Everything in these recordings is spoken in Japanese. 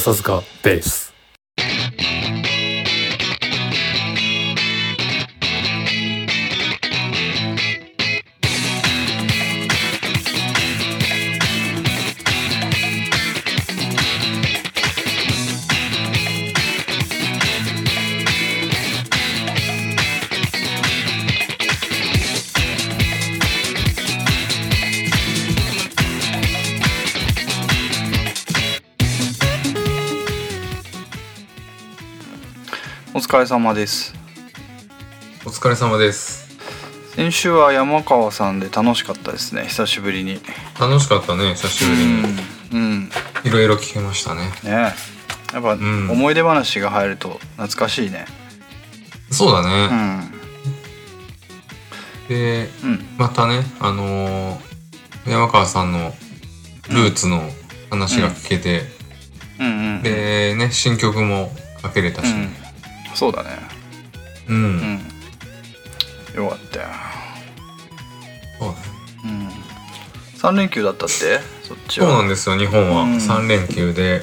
笹塚ベース疲れ様です。お疲れ様です。先週は山川さんで楽しかったですね。久しぶりに。楽しかったね久しぶりに。うん、うん、いろいろ聞けましたね。ね。やっぱん。思い出話が入ると懐かしいね。そうだうね、ん。でうん。またねあのー山川さんのルーツの話が聞けて、うん。うんでね新曲もかけれたしうんそうだね。うん、うん。よかったよ。そうね。うん。3連休だったって？そっちそうはなんですよ日本は。うん。3連休で、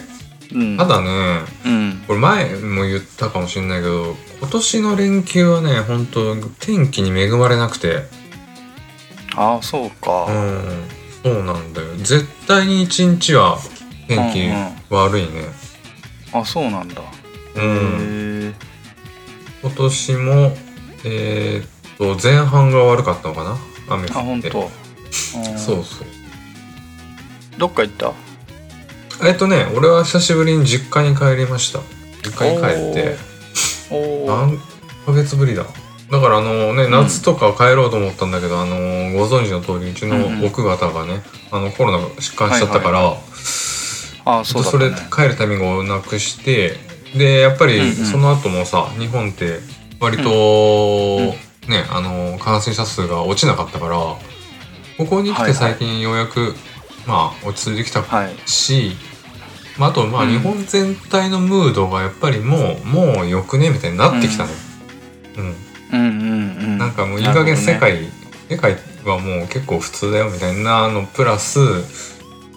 うん。ただねうん。これ前も言ったかもしれないけど今年の連休はね本当天気に恵まれなくて。ああそうか。うん。そうなんだよ。絶対に一日は天気悪いね。あそうなんだ。うん、今年もえーっと前半が悪かったのかな？雨あ本降って。当。そうそう。どっか行った？えっとね俺は久しぶりに実家に帰りました。実家に帰って。おお何ヶ月ぶりだ？だからあのね夏とか帰ろうと思ったんだけど、あのご存知の通りうちうんうん。の奥方がね、あのコロナが疾患しちゃったから、はいあそうだったそれね帰るタイミングをなくしてでやっぱりその後もさ、日本って割と、ねあの感染者数が落ちなかったからここに来て最近ようやく、まあ落ち着いてきたはい。し、まあ、あとまあうん。日本全体のムードがやっぱりもうもうよくねみたいになってきたね。うん。うんうんうん。なんかもういい加減世界、世界はもう結構普通だよみたいなのプラス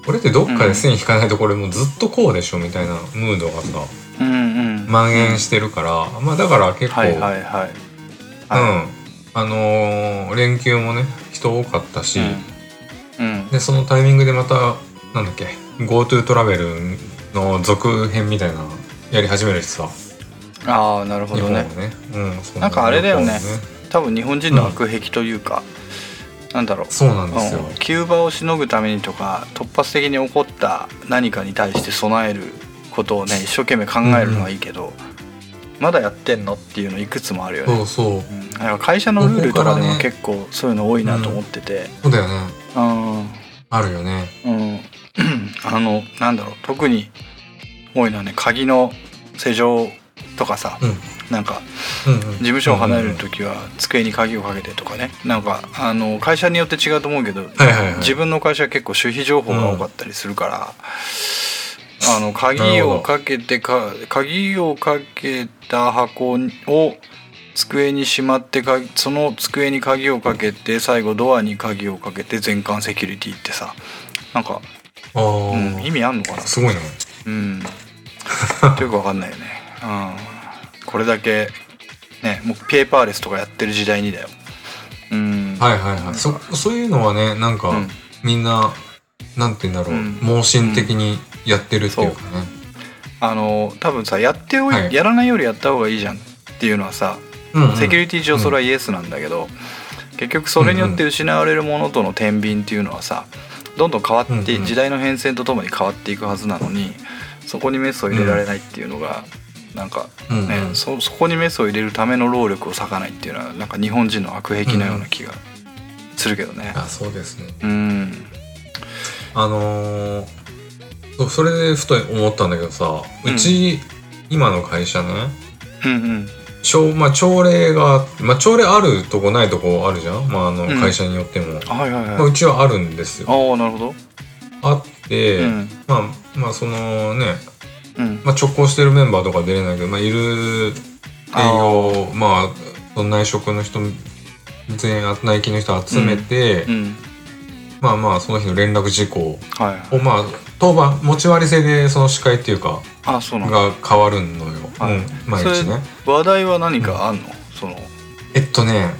これってどっかで線引かないとこれもうずっとこうでしょみたいなムードがさ蔓延してるから、まあだから結構、はいはいはい。うん。あのー連休もね人多かったし、うん。うん。でそのタイミングでまたなんだっけ GoTo トラベルの続編みたいなのやり始めるしさ。ああなるほ日どねね、うん、そうなんかあれだよね。日本も多分日本人の悪癖というか、なんだろう。そうなんですよ、うん。急場をしのぐためにとか突発的に起こった何かに対して備えることをね一生懸命考えるのはいいけど、まだやってんのっていうのいくつもあるよね。そうそう。うん、だから会社のルールとかでも結構そういうの多いなと思ってて。そうだよね。うんあるよね。うん。あのなんだろう。特に多いのはね鍵の施錠とかさ、うん。なんかうんうん。事務所を離れる時は机に鍵をかけてとかね。なんかあの会社によって違うと思うけど、はいはいはい。自分の会社は結構守秘情報が多かったりするから、あの鍵をかけてか鍵をかけた箱を机にしまってかその机に鍵をかけて最後ドアに鍵をかけて全館セキュリティってさなんか、うん、意味あんのかな？すごいねうん。よくわかんないよね、うん、これだけねもうペーパーレスとかやってる時代にだよ。うん。はいはいはい。そそういうのはねなんか、うん。みんななんて言うんだろう、うん。盲信的にやってるっていうかね、あの多分さやっておい、はい。やらないよりやった方がいいじゃんっていうのはさ、うんうん。セキュリティ上それはイエスなんだけど、結局それによって失われるものとの天秤っていうのはさどんどん変わって、うんうん時代の変遷とともに変わっていくはずなのにそこにメスを入れられないっていうのが、なんかうんうん。ね、そそこにメスを入れるための労力を割かないっていうのはなんか日本人の悪癖のような気がするけどね。あそうですね。うん。あのーそうそれでふと思ったんだけどさうち、今の会社ねうんうん。朝,、まあ、朝礼が、まあ、朝礼あるとこないとこあるじゃん、まあ、あのうん。会社によっても、はいはいまあ、はい。うちはあるんですよ。ああなるほど。あって、うん。まあまあそのねうん。まあ、直行してるメンバーとか出れないけど、まあ、いる営業まあその内職の人全員内勤の人集めて、うん。まあまあその日の連絡事項はいをまあ当番持ち割り制でその司会っていうかあそうなんだ。が変わるのよ、はい。うん、毎日ね。話題は何かあんの、その。えっとね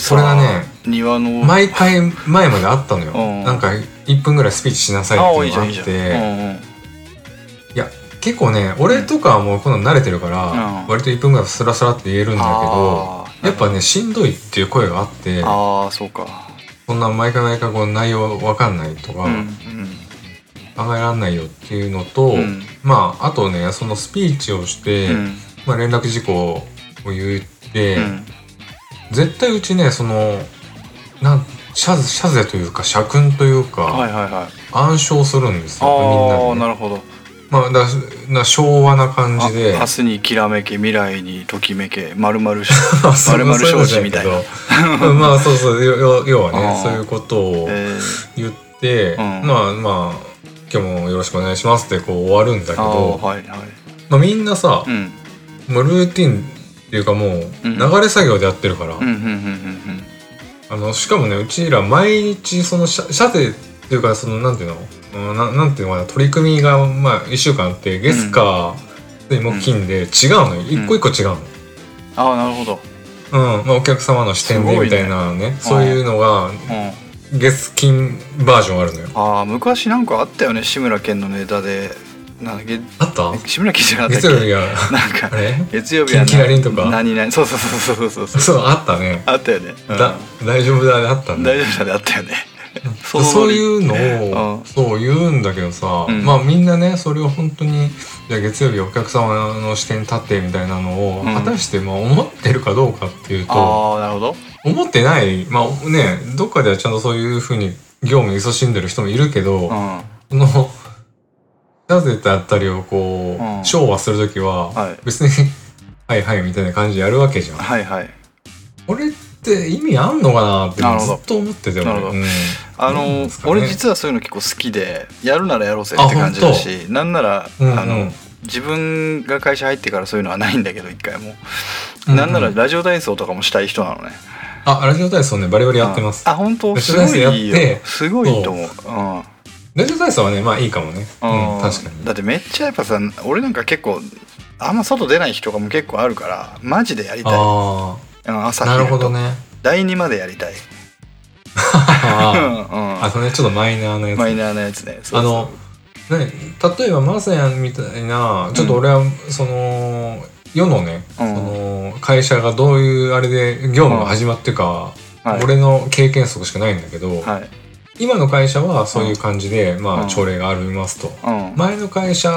それがね庭の。毎回前まであったのよ、うん。なんか1分ぐらいスピーチしなさいってあいうのがあって。うんうん。いや結構ね俺とかはもうこの慣れてるから、うん。割と1分ぐらいスラスラって言えるんだけどやっぱねしんどいっていう声があってああそうか。そんな毎回毎回こう内容わかんないとか、うん考えられないよっていうのと、うん。まああとねそのスピーチをして、うん。まあ、連絡事項を言って、うん。絶対うちねそのなん謝謝罪というか社訓というか、はいはいはい。暗唱するんですよみんああなで、ね。なるほど。まあ、だだ昭和な感じで。あ明日にきらめけ未来にときめけまるまる そう丸々そういうの承知みたいな。まあそうそう要はあー。ねそういうことをえー。言って、うん。まあまあ今日もよろしくお願いしますってこう終わるんだけあどーはいはい。まあ、みんなさ、うん。もうルーティンっていうかもううん。流れ作業でやってるから、うんうんうんうんあのしかもねうちら毎日その射射程っていうかそのなんていうの？うんななんていうのかな取り組みがまあ1週間あって月火水木金で違うのよ、一個一個違うの。ああなるほど。うん。まあ、お客様の視点でみたいなねそういうのがうん月金バージョンあるのよ。ああ昔なんかあったよね志村けんのネタで。なんだっけ？あった？志村けんじゃなかったっけ？月曜日が。なん月曜日はキラリンとか？何々そうそうそうそうそうそう。そうあったね。あったよね、うんだ大丈夫だねあったね。大丈夫だねあったよねそういうのを、うん。そう言うんだけどさ、うん。まあみんなねそれを本当にじゃあ月曜日お客様の視点に立ってみたいなのを、うん。果たしてまあ思ってるかどうかっていうとああなるほど。思ってない。まあねどっかではちゃんとそういうふうに業務に勤しんでる人もいるけど、うん。このなぜだったりをこう、うん。昭和する時は、はい。別にはいはいみたいな感じでやるわけじゃん。はいはい。これって意味あんのかなってずっと思っててなるほど。うん。あの、ね俺実はそういうの結構好きでやるならやろうぜって感じだしなんなら、うんうん。あの自分が会社入ってからそういうのはないんだけど一回も、うんうん。なんならラジオ体操とかもしたい人なのね。あラジオ体操ねバリバリやってます。あ本当？ラすごいいいよ。すごいと思う。う。んラジオ体操はねまあいいかもね。うん。うん確かに。だってめっちゃやっぱさ俺なんか結構あんま外出ない日とかも結構あるからマジでやりたい。あうん朝あなるほどね。第2までやりたい。あ うん。ーあとねちょっとマイナーなやつ。マイナーなやつね。あのね例えばマサヤンみたいなちょっと俺はその世のね、うん。その会社がどういうあれで業務が始まってか、はい。俺の経験則しかないんだけど、はい。今の会社はそういう感じで、まうん。あ朝礼がありますと。うん。前の会社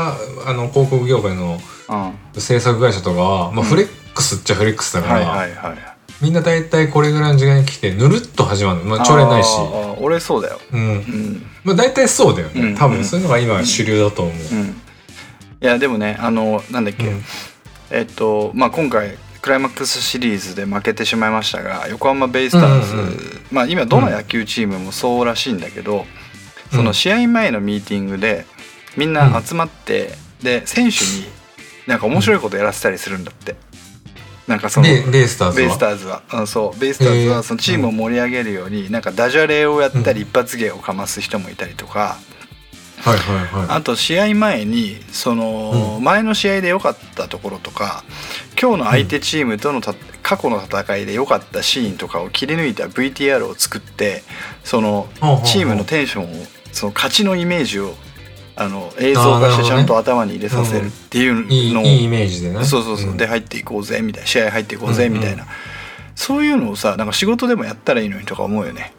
あの広告業界のうん。制作会社とかは、まあ、うんフレックスっちゃフレックスだから、はいはいはい。みんな大体これぐらいの時間に来てぬるっと始まるの、まあ、朝礼ないし、俺そうだよ。うん。うん。まあ、大体そうだよね、うん多分そういうのが今主流だと思う。うん。いやでもねあのなんだっけ、うん。えっとまあ今回クライマックスシリーズで負けてしまいましたが横浜ベイスターズ、うんうんうん。まあ今どの野球チームもそうらしいんだけど、その試合前のミーティングでみんな集まって、で選手になんか面白いことやらせたりするんだって、なんかそのでベイスターズは？ベイスターズは。あそう。ベイスターズはそのチームを盛り上げるようになんかダジャレをやったり一発芸をかます人もいたりとか、はいはいはい。あと試合前にその前の試合で良かったところとか今日の相手チームとのた過去の戦いで良かったシーンとかを切り抜いた VTR を作ってそのチームのテンションをその勝ちのイメージをあの映像化してちゃんと頭に入れさせるっていうのをいいいいイメージでね。そうそうそう、ん。で入っていこうぜみたいな。試合入っていこうぜみたいな、そういうのをさなんか仕事でもやった。らいいのにとか思うよね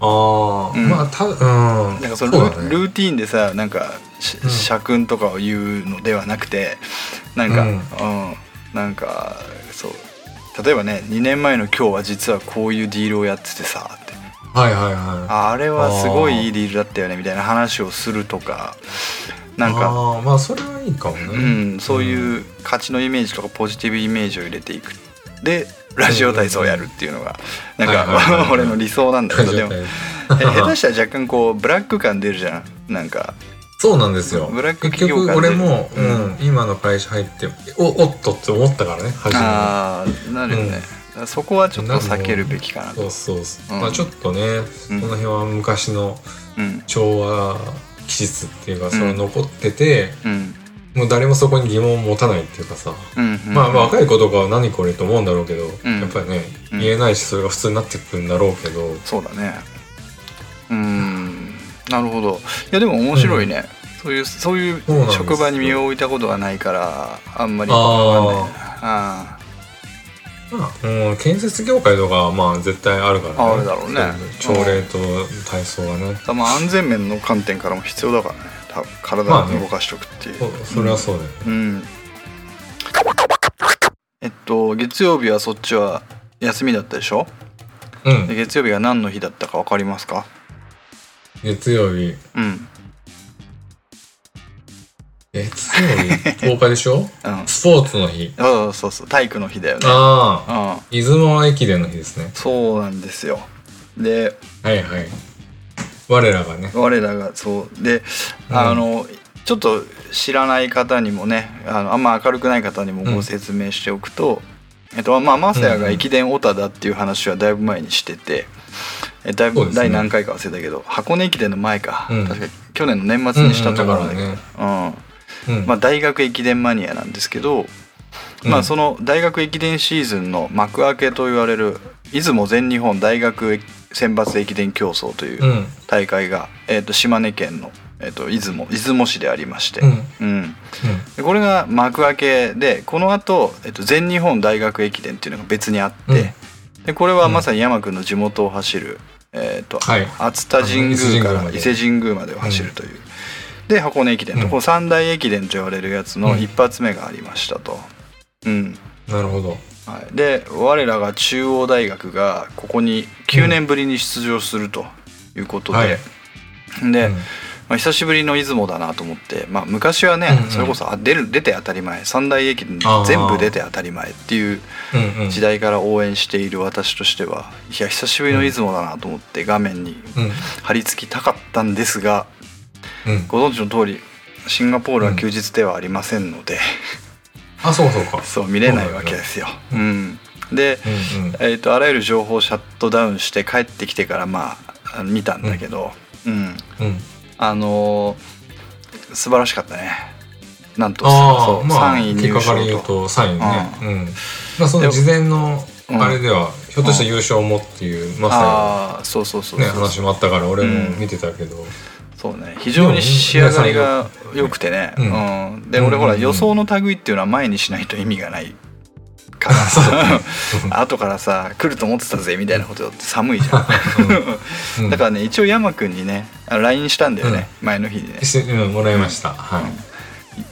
ああ、うんまあた。うんなんかそのねルーティンでさなんか社訓とかを言う。のではなくてなんか、ううんんなんかそう例えばね2年前の今日は実はこう。いうディールをやっててさはいはいはい。ああれはすごいいいディールだったよねみたいな話をするとか。なんか、まあそれはいいかもね、うん、そういう勝ちのイメージとかポジティブイメージを入れていく。でラジオ体操をやるっていうのがなんかはい 俺の理想なんだけどでも下手したら若干こうブラック感出るじゃん。なんかそうなんですよ。ブラック結企業局俺も、ううんん今の会社入っておおっとって思ったからね初めああなるよね、だからそこはちょっと避けるべきかなと。そうそうそう、うん。まあちょっとね、うん。この辺は昔のうん。昭和気質っていうか、ん。それ残っててうん。もう誰もそこに疑問を持たないっていうかさ、うんうん。まあまあ若い子とかは何これと思うんだろうけど、うん。やっぱりねうん。言えないしそれが普通になってくるんだろうけど、そうだね。うん。なるほど。いやでも面白いね、そういうそういう職場に身を置いたことがないからあんまりわかんない。なあまあ、うん、建設業界とかはまあ絶対あるからね。あるだろうね。朝礼と体操がね、あまあ安全面の観点からも必要だからね。多分体を動かしておくっていう、そそれはそうだよね、うん。えっと月曜日はそっちは休みだったでしょ？うん。で月曜日が何の日だったか分かりますか？月曜日。うん月曜日10日でしょ？うん。スポーツの日。そうそうそう。体育の日だよね。ああ。うん。出雲駅伝の日ですね。そうなんですよ。ではいはい。我らがね。我らがそう。で、うん。あのちょっと知らない方にもねあのあんま明るくない方にもご説明しておくと、えっとまあマサヤが駅伝オタだっていう話はだいぶ前にしてて、えだいぶ、そうですね。第何回か忘れたけど箱根駅伝の前か、うん。確か去年の年末にしたところだけど、うんうんうん。うんまあ、大学駅伝マニアなんですけど、まあ、その大学駅伝シーズンの幕開けと言われる出雲全日本大学選抜駅伝競争といううん。大会が、えー、と島根県の、えー、と出雲出雲市でありまして、うん。これが幕開けでこのあと、えー、と全日本大学駅伝っていうのが別にあって、でこれはまさに山君の地元を走る、えーとはい。熱田神宮から伊勢神宮までを走るという、で箱根駅伝と、うん。この三大駅伝と言われるやつのうん。一発目がありましたと。うん。なるほど。はい、で我らが中央大学がここに9年ぶりに出場するということで、はい。で、うん。まあ、久しぶりの出雲だなと思って、まあ、昔はね、うんうん。それこそあ出る出て当たり前三大駅伝全部出て当たり前っていう時代から応援している私としてはいや久しぶりの出雲だなと思って画面にうん。貼り付きたかったんですがうんご存知の通りシンガポールは休日ではありませんので、あそうそうか。そう見れないわけですよ。うん、で、うんうん。えー、とあらゆる情報をシャットダウンして帰ってきてからまあ見たんだけど、うん。うん。あのー素晴らしかったね。なんとあそうあまあ3位入賞と。うと3位ね。うん。まあその事前のうん。あれではひょっとしたら優勝もっていうまさああそうそうそうにそう。ね話もあったから俺も見てたけどそうね。非常に仕上がりが良くてね、ううん。でうん。俺ほらうんうん予想の類っていうのは前にしないと意味がないから。後からさ来ると思ってたぜみたいなことって寒いじゃん。うん。だからね一応山君にね LINE したんだよね、前の日にね。うんもらいました。はい。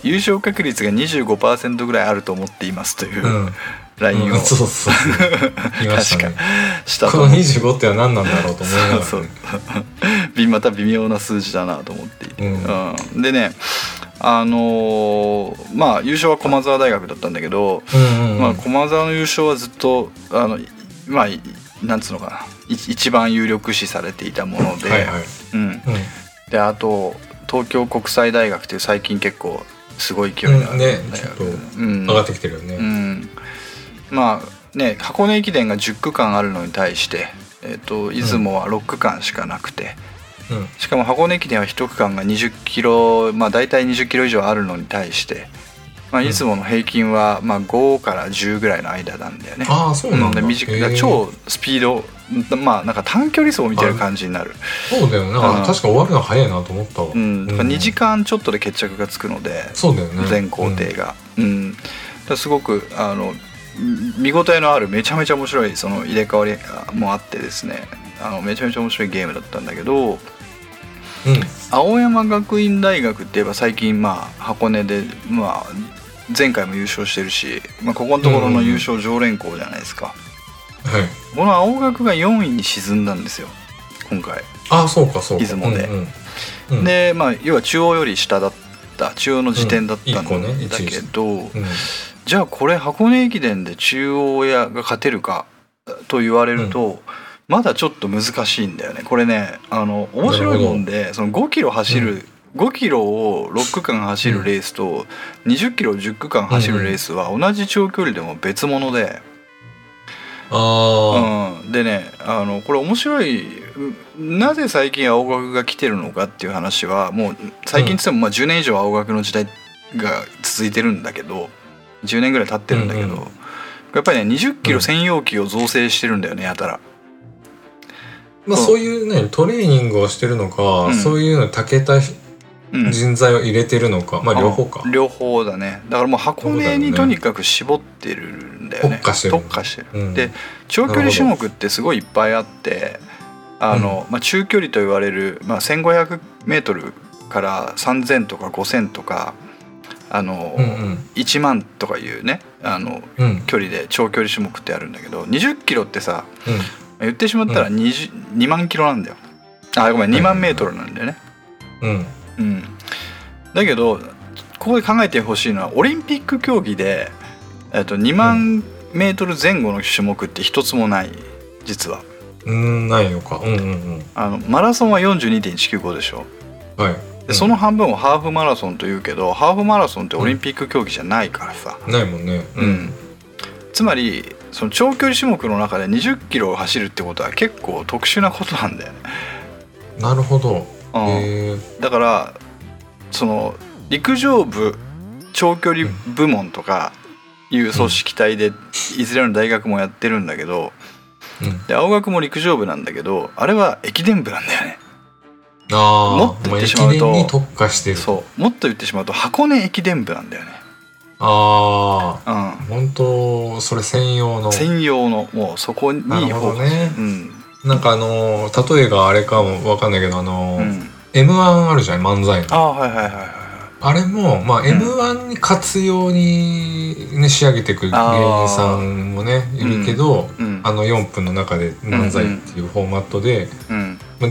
優勝確率が25%ぐらいあると思っていますという、うん LINE を。うんそうそうそう。言いましたね確かしたことの思う25っては何なんだろうと思いながらね。そう。びまた微妙な数字だなと思っていて、うん。うん。でねあのーまあ優勝は駒澤大学だったんだけど、うんうんうん。まあ、駒澤の優勝はずっとあのいまあいなんつうのかな。い一番有力視されていたもので,、はいはい。うん、うん。であと東京国際大学っていう最近結構すごい勢いのあるうんねちょっとうん。上がってきてるよね。うん、まあね箱根駅伝が10区間あるのに対して、えー、と出雲は6区間しかなくて、うん。しかも箱根駅伝は1区間が20キロまあ大体20キロ以上あるのに対して、まあ、うん。出雲の平均はまあ5から10ぐらいの間なんだよね。ああそうなんだ。で短いへえ超スピードまあなんか短距離走みたいな感じになる、そうだよね。確か終わるの早いなと思ったわ。うん、だから2時間間ちょっとで決着がつくので、そうだよね。全工程が、うん。だからすごくあの見応えのあるめちゃめちゃ面白いその入れ替わりもあってですね。あのめちゃめちゃ面白いゲームだったんだけどうん。青山学院大学って言えば最近まあ箱根でまあ前回も優勝してるし、まあ、ここのところの優勝常連校じゃないですか、はい。この青学が4位に沈んだんですよ今回、ああそうかそうか。出雲で。うんうん。うん。でまあ要は中央より下だった中央の時点だったんだ,、けど、うんじゃあこれ箱根駅伝で中央やが勝てるかと言われると、まだちょっと難しいんだよね。これねあの面白いもんでその5キロ走る、5キロを6区間走るレースと20キロを10区間走るレースは同じ長距離でも別物で、あうん、でねあのこれ面白いうなぜ最近青学が来てるのかっていう話はもう最近っつってもまあ10年以上青学の時代が続いてるんだけど10年ぐらい経ってるんだけど、うんうん。やっぱりね20キロ専用機を造成してるんだよねやたら。まあそう。いうねトレーニングをしてるのか、うん。そういうのに長けたうん。人材を入れてるのか、まあ両方か。あ両方だね。だからもう箱根にとにかく絞ってるんだよね。特化してる。特化してる、うん。で長距離種目ってすごいいっぱいあってあの、まあ、中距離と言われる、まあ、1500m から3000とか5000とかあの、うんうん。1万とかいうねあのうん。距離で長距離種目ってあるんだけど20キロってさうん。言ってしまったら 20, 2万キロなんだよ。あごめん2万メートルなんだよね。うん。うん。だけどここで考えてほしいのはオリンピック競技で、えっと、2万メートル前後の種目って一つもない実は。うんないのか。うんうんうん。あのマラソンは42.195でしょ。はいでその半分をハーフマラソンというけどハーフマラソンってオリンピック競技じゃないからさ、ないもんね。うん。つまりその長距離種目の中で20キロを走るってことは結構特殊なことなんだよね、なるほど。うん。へえだからその陸上部長距離部門とかいう組織体でいずれの大学もやってるんだけどうん。で青学も陸上部なんだけどあれは駅伝部なんだよねもっと言ってしまうと。駅伝に特化してる。そう。もっと言ってしまうと箱根駅伝部なんだよね。ああうん。本当それ専用の。専用のもうそこになるほどね。うん。なんかあのー例えがあれかもわかんないけどあのーうん。M1 あるじゃん漫才の。ああはいはいはいはいあれも、まあ、M1 に活用に、ね、仕上げていく芸人さんもねいるけど、うん。あの4分の中で漫才っていうフォーマットで、うん。まあ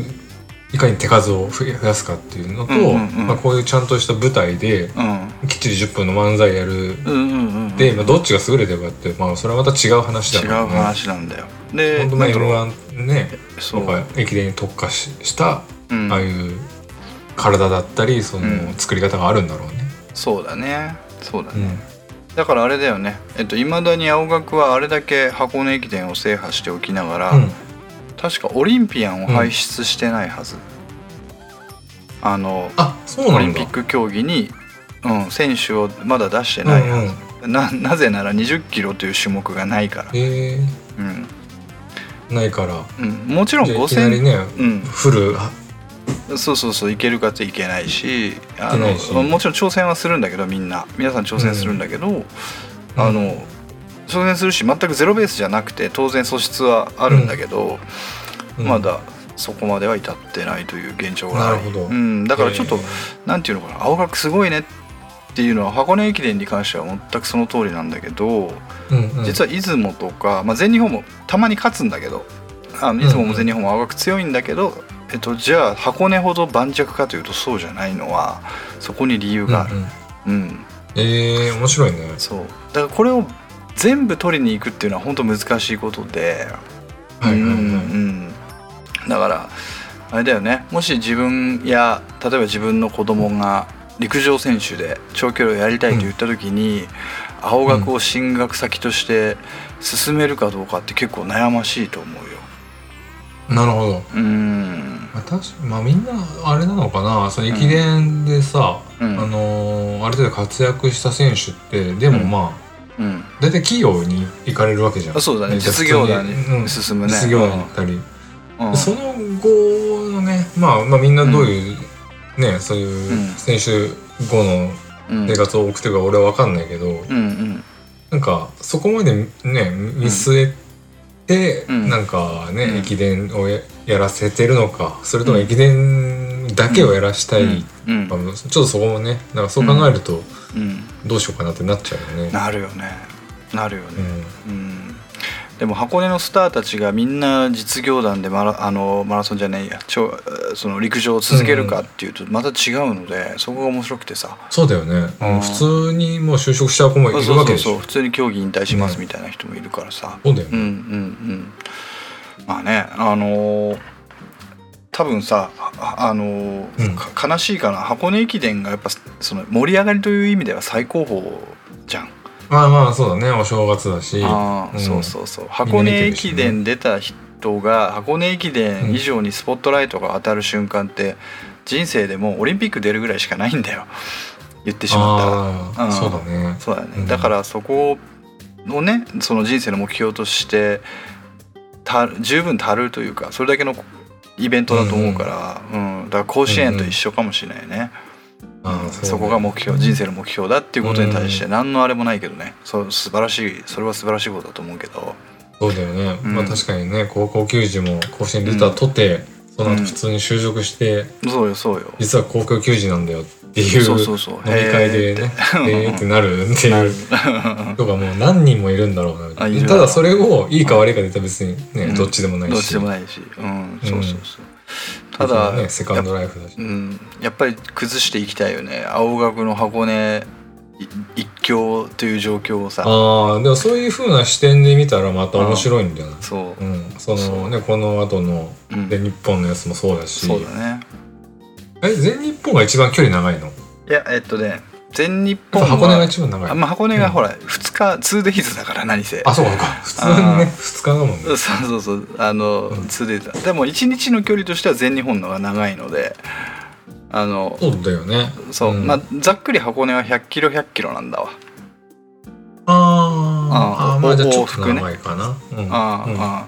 いかに手数を増やすかっていうのと、うんうんうん。まあ、こういうちゃんとした舞台でうん。きっちり10分の漫才やる。うんうんうんうんで、まあ、どっちが優れてるかって、まあ、それはまた違う話だ違うから、ね、話なんだよ。で本当まあなんだろう。M1 ねそう。とか駅伝に特化ししたうん。ああいう体だったりそのうん。作り方があるんだろうね。そうだね。そうだね、うん。だからあれだよね。えっといまだに青学はあれだけ箱根駅伝を制覇しておきながら、うん確かオリンピアンを輩出してないはず、あのあそうオリンピック競技に、うん、選手をまだ出してないはず、ななぜなら20キロという種目がないから、へえ。うん。ないから。うん、もちろんじゃあいきなり5000、ねうん、フルあそうそうそういけるかっていけないしあのもちろん挑戦はするんだけどみんな。皆さん挑戦するんだけど、あの挑戦するし全くゼロベースじゃなくて当然素質はあるんだけど、うん。まだそこまでは至ってないという現状があるうん、だからちょっとへなんていうのかな青学すごいねっていうのは箱根駅伝に関しては全くその通りなんだけど、えうんうん。実は出雲とか、まあ、全日本もたまに勝つんだけどあの出雲も全日本も青学強いんだけど、えっと、じゃあ箱根ほど盤石かというとそうじゃないのはそこに理由がある。うんうん。うん。ええ面白いね。そう。だからこれを全部取りに行くっていうのは本当難しいことで、はいはいはい。うんうんだからあれだよね。もし自分や例えば自分の子供が陸上選手で長距離をやりたいと言った時に、青学を進学先として進めるかどうかって結構悩ましいと思うよ。なるほど。うん。まあ確かまあみんなあれなのかな。その駅伝でさ、うん。あのーある程度活躍した選手ってでもうん。まあうん、大体企業に行かれるわけじゃん。あそうだね。実業団に進むね。実業団に行ったり、うん。その後のね、まあ、まあみんなどういう、ねそういううん。選手後のうん。生活を送ってるか俺は分かんないけど、なんかそこまでね見据えて、うん。なんかね、うん。駅伝をややらせてるのかそれとも駅伝だけをやらしたい、ちょっとそこもねなんかそう考えるとうんどうしようかなってなっちゃうよね。なるよね。なるよね、うん。うん。でも箱根のスターたちがみんな実業団でマラあのマラソンじゃないや。超その陸上を続けるかっていうとまた違うので、そこが面白くてさ。そうだよね、うん。普通にもう就職しちゃう子もいるそうそうわけでしょそう。普通に競技引退しますみたいな人もいるからさ、そうだよね、うんうんうん。まあねあのー多分さああのーうん。か悲しいかな。箱根駅伝がやっぱその盛り上がりという意味では最高峰じゃん。まあまあそうだね。お正月だし。ああ、うん。そうそうそう。箱根駅伝出た人が箱根駅伝以上にスポットライトが当たる瞬間って人生でもうオリンピック出るぐらいしかないんだよ。言ってしまったら。うん。そうだね。そうだね、うん。だからそこをねその人生の目標としてた十分足るというかそれだけのイベントだと思うから、うんだから甲子園と一緒かもしれないね、ああうん。そこが目標人生の目標だっていうことに対して何のあれもないけどね。そう素晴らしいそれは素晴らしいことだと思うけど。そうだよね、うん。まあ確かにね高校球児も甲子園出たとて、そのうん後普通に就職して、そうよそうよ。実は高校球児なんだよっていうそうそうそう。飲み会でねえーって。なるっていう。人がもう何人もいるんだろうなみただそれをいいか悪いかで言ったら別にね、うん。どっちでもないし。どっちでもないし。うん。そうそうそう。た別だにねセカンドライフだし。うん、やっぱり崩していきたいよね。青学の箱根い一強という状況をさ。ああでもそういう風な視点で見たらまた面白いんじゃない？そう。う、ん、そそう。のねこの後のうん。全日本のやつもそうだし、そうだねえ全日本が一番距離長いの？いやえっとね全日本箱根が一番長い。あまあ、箱根がほら2日 2days だから何せ。あそうか。普通にねあー2日だもんね。そうそうそう。あの、うん。2days だでも1日の距離としては全日本の方が長いのであのそうだよね。そう、ん。まあざっくり箱根は100キロ100キロなんだわ。あー。あまあじゃあちょっと長いかな、うん。ああ、うん。ああ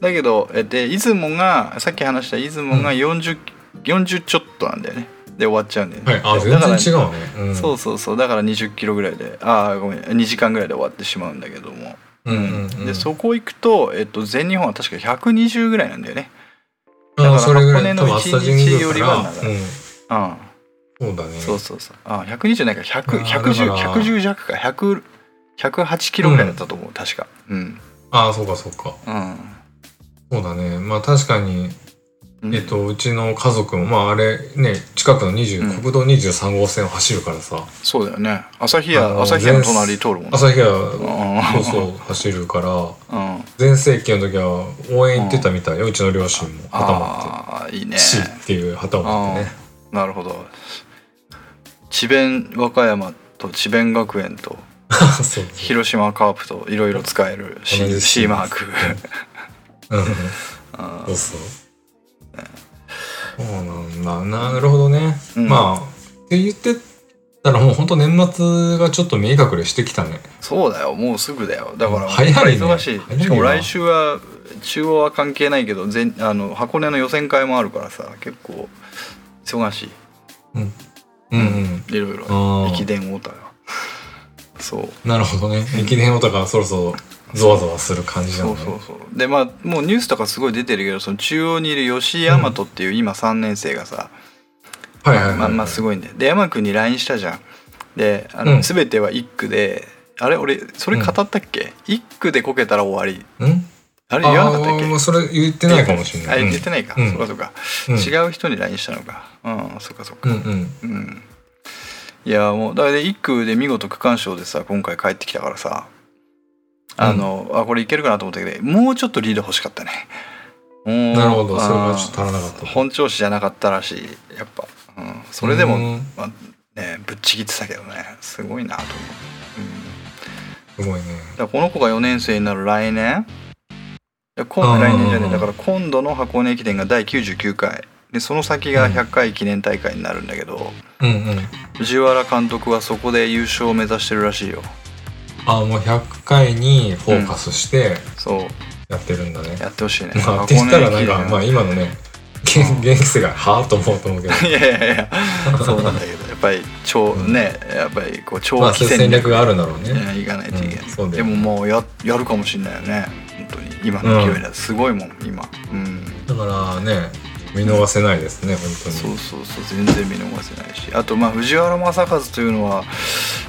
だけどえで出雲がさっき話した出雲が40、40ちょっとなんだよね。で終わっちゃうんだよね、はい。あだから全然違うね、うん、そうそうそう。だから20キロぐらいでああごめん。2時間ぐらいで終わってしまうんだけども、うんうんうん。でそこ行くと、えっと、全日本は確か120ぐらいなんだよね。あだからーそれぐらい箱根の多分熱田神宮一日よりは長いうん。うん。そうだね。そうそうそう。ああ120じゃないか。100あー110だから110弱か。100 108キロぐらいだったと思う、確か。うん。ああそうかそうか。うん。そうだね。まあ確かにうんえっとうちの家族もまああれね近くの20、うん。国道23号線を走るからさ。そうだよね。旭屋旭屋の隣通るもんね。朝日がうん。そうそう走るからうん。全盛期の時は応援行ってたみたいようちの両親も旗持って。ああいいね。C っていう旗を持ってね。なるほど。智弁和歌山と智弁学園と 広島カープといろいろ使える C, C マーク。うん。あ そうそうそうなんだ。なるほどね、うん。まあって言ってたらもうほんと年末がちょっと見え隠れしてきたね。そうだよ。もうすぐだよ。だから早いね。忙しい。しかも来週は中央は関係ないけど全あの箱根の予選会もあるからさ結構忙しい。うん。うんいろいろ。あー。駅伝オタが。そう。うんなるほどね。駅伝オタがそろそろゾワゾワする感じなのね。そうそうそう。でまあもうニュースとかすごい出てるけどその中央にいる吉井大和っていう今3年生がさ、はいはいはい、まあまあすごいんだよ。で山君に LINE したじゃん。であの、うん。全ては一句であれ？俺それ語ったっけ、一句でこけたら終わり。うん。あれ言わなかったっけ？それ言ってないかもしれない。あ言ってないか、うん。そうかそうか、うん。違う人に LINE したのか。うんそうかそうか。うんうん。うん。いやもうだから一区で見事区間賞でさ今回帰ってきたからさあの、あこれいけるかなと思ったけどもうちょっとリード欲しかったね。なるほどそれがあーちょっと足らなかった。本調子じゃなかったらしいやっぱ、うん、それでも、うん。まあね、ぶっちぎってたけどね。すごいなと思う、うん、すごいね。だこの子が4年生になる来年？今来年じゃねえ。だから今度の箱根駅伝が第99回。でその先が100回記念大会になるんだけど、うんうん。藤原監督はそこで優勝を目指してるらしいよあもう100回にフォーカスしてそう。やってるんだね、やってほしいね。まあって言ったらなんかまあ今のね現現役生がはあと思うと思うけど。いやいやいやそうなんだけどやっぱり超、うん。ねやっぱりこう長期戦戦略があるんだろうね。ねいかないといけない、うんそうだでももうややるかもしれないよね。本当に。今の勢いだ、すごいもん今。うん。だからね見逃せないですね本当に。そうそうそう全然見逃せないし。あとまあ藤原正和というのは